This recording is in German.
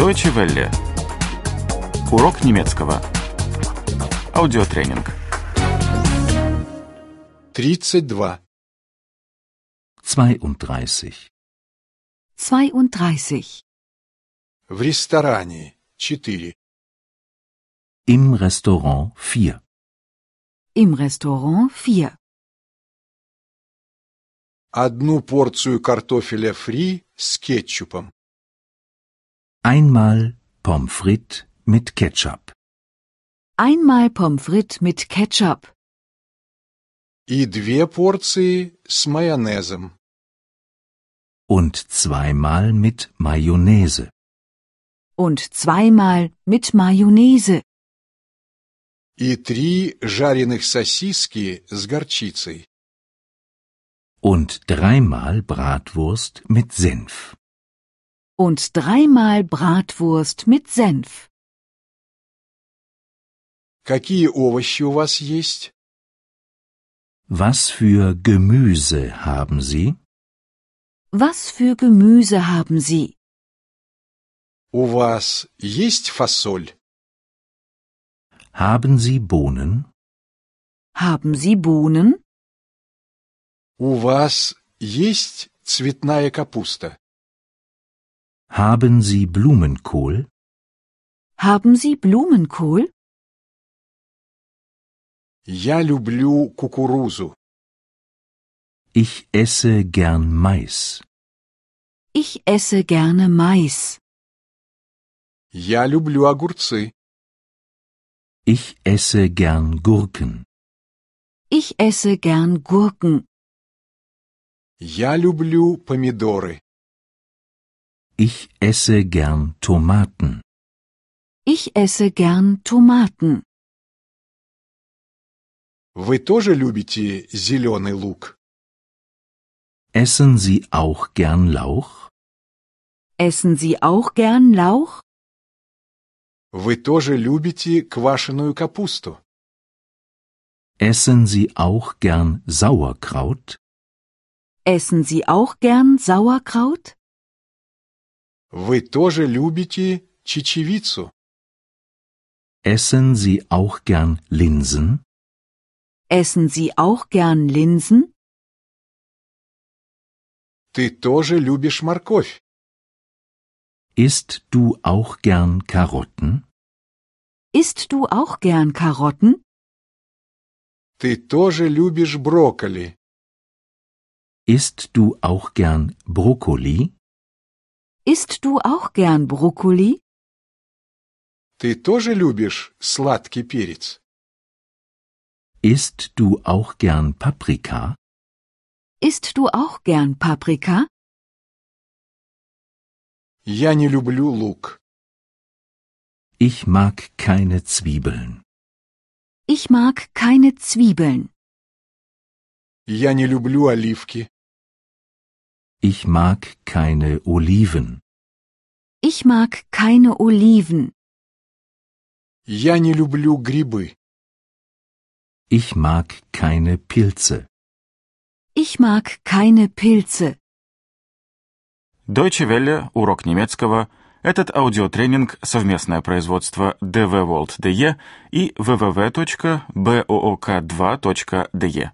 Deutsche Welle. Урок немецкого. Аудиотренинг. 32. 32. 32. В ресторане. 4. Im Restaurant 4. Im Restaurant 4. Одну порцию картофеля фри с кетчупом. Einmal Pommes frites mit Ketchup. Einmal Pommes frites mit Ketchup. И две порции с майонезом. Und zweimal mit Mayonnaise. Und zweimal mit Mayonnaise. И три жареных сосиски с горчицей. Und dreimal Bratwurst mit Senf. Und dreimal Bratwurst mit Senf. Какие овощи у вас есть? Was für Gemüse haben Sie? Was für Gemüse haben Sie? У вас есть фасоль? Haben Sie Bohnen? Haben Sie Bohnen? У вас есть цветная капуста? Haben Sie Blumenkohl? Haben Sie Blumenkohl? Я люблю кукурузу. Ich esse gern Mais. Ich esse gerne Mais. Я люблю огурцы. Ich esse gern Gurken. Ich esse gern Gurken. Я люблю помидоры. Ich esse gern Tomaten. Ich esse gern Tomaten. Вы тоже любите зеленый лук? Essen Sie auch gern Lauch? Essen Sie auch gern Lauch? Вы тоже любите квашеную капусту? Essen Sie auch gern Sauerkraut? Essen Sie auch gern Sauerkraut? Вы тоже любите чечевицу? Essen Sie auch gern Linsen? Essen Sie auch gern Linsen? Ты тоже любишь морковь? Isst du auch gern Karotten? Isst du auch gern Karotten? Ты тоже любишь брокколи? Isst du auch gern Brokkoli? Isst du auch gern Brokkoli? Ты тоже любишь сладкий перец? Isst du auch gern Paprika? Isst du auch gern Paprika? Я не люблю лук. Ich mag keine Zwiebeln. Ich mag keine Zwiebeln. Я не люблю оливки. Ich mag keine Oliven. Ich mag keine Oliven. Я не люблю грибы. Ich mag keine Pilze. Ich mag keine Pilze. Deutsche Welle. Урок немецкого. Этот аудиотренинг – совместное производство DW World DE и www.book2.de.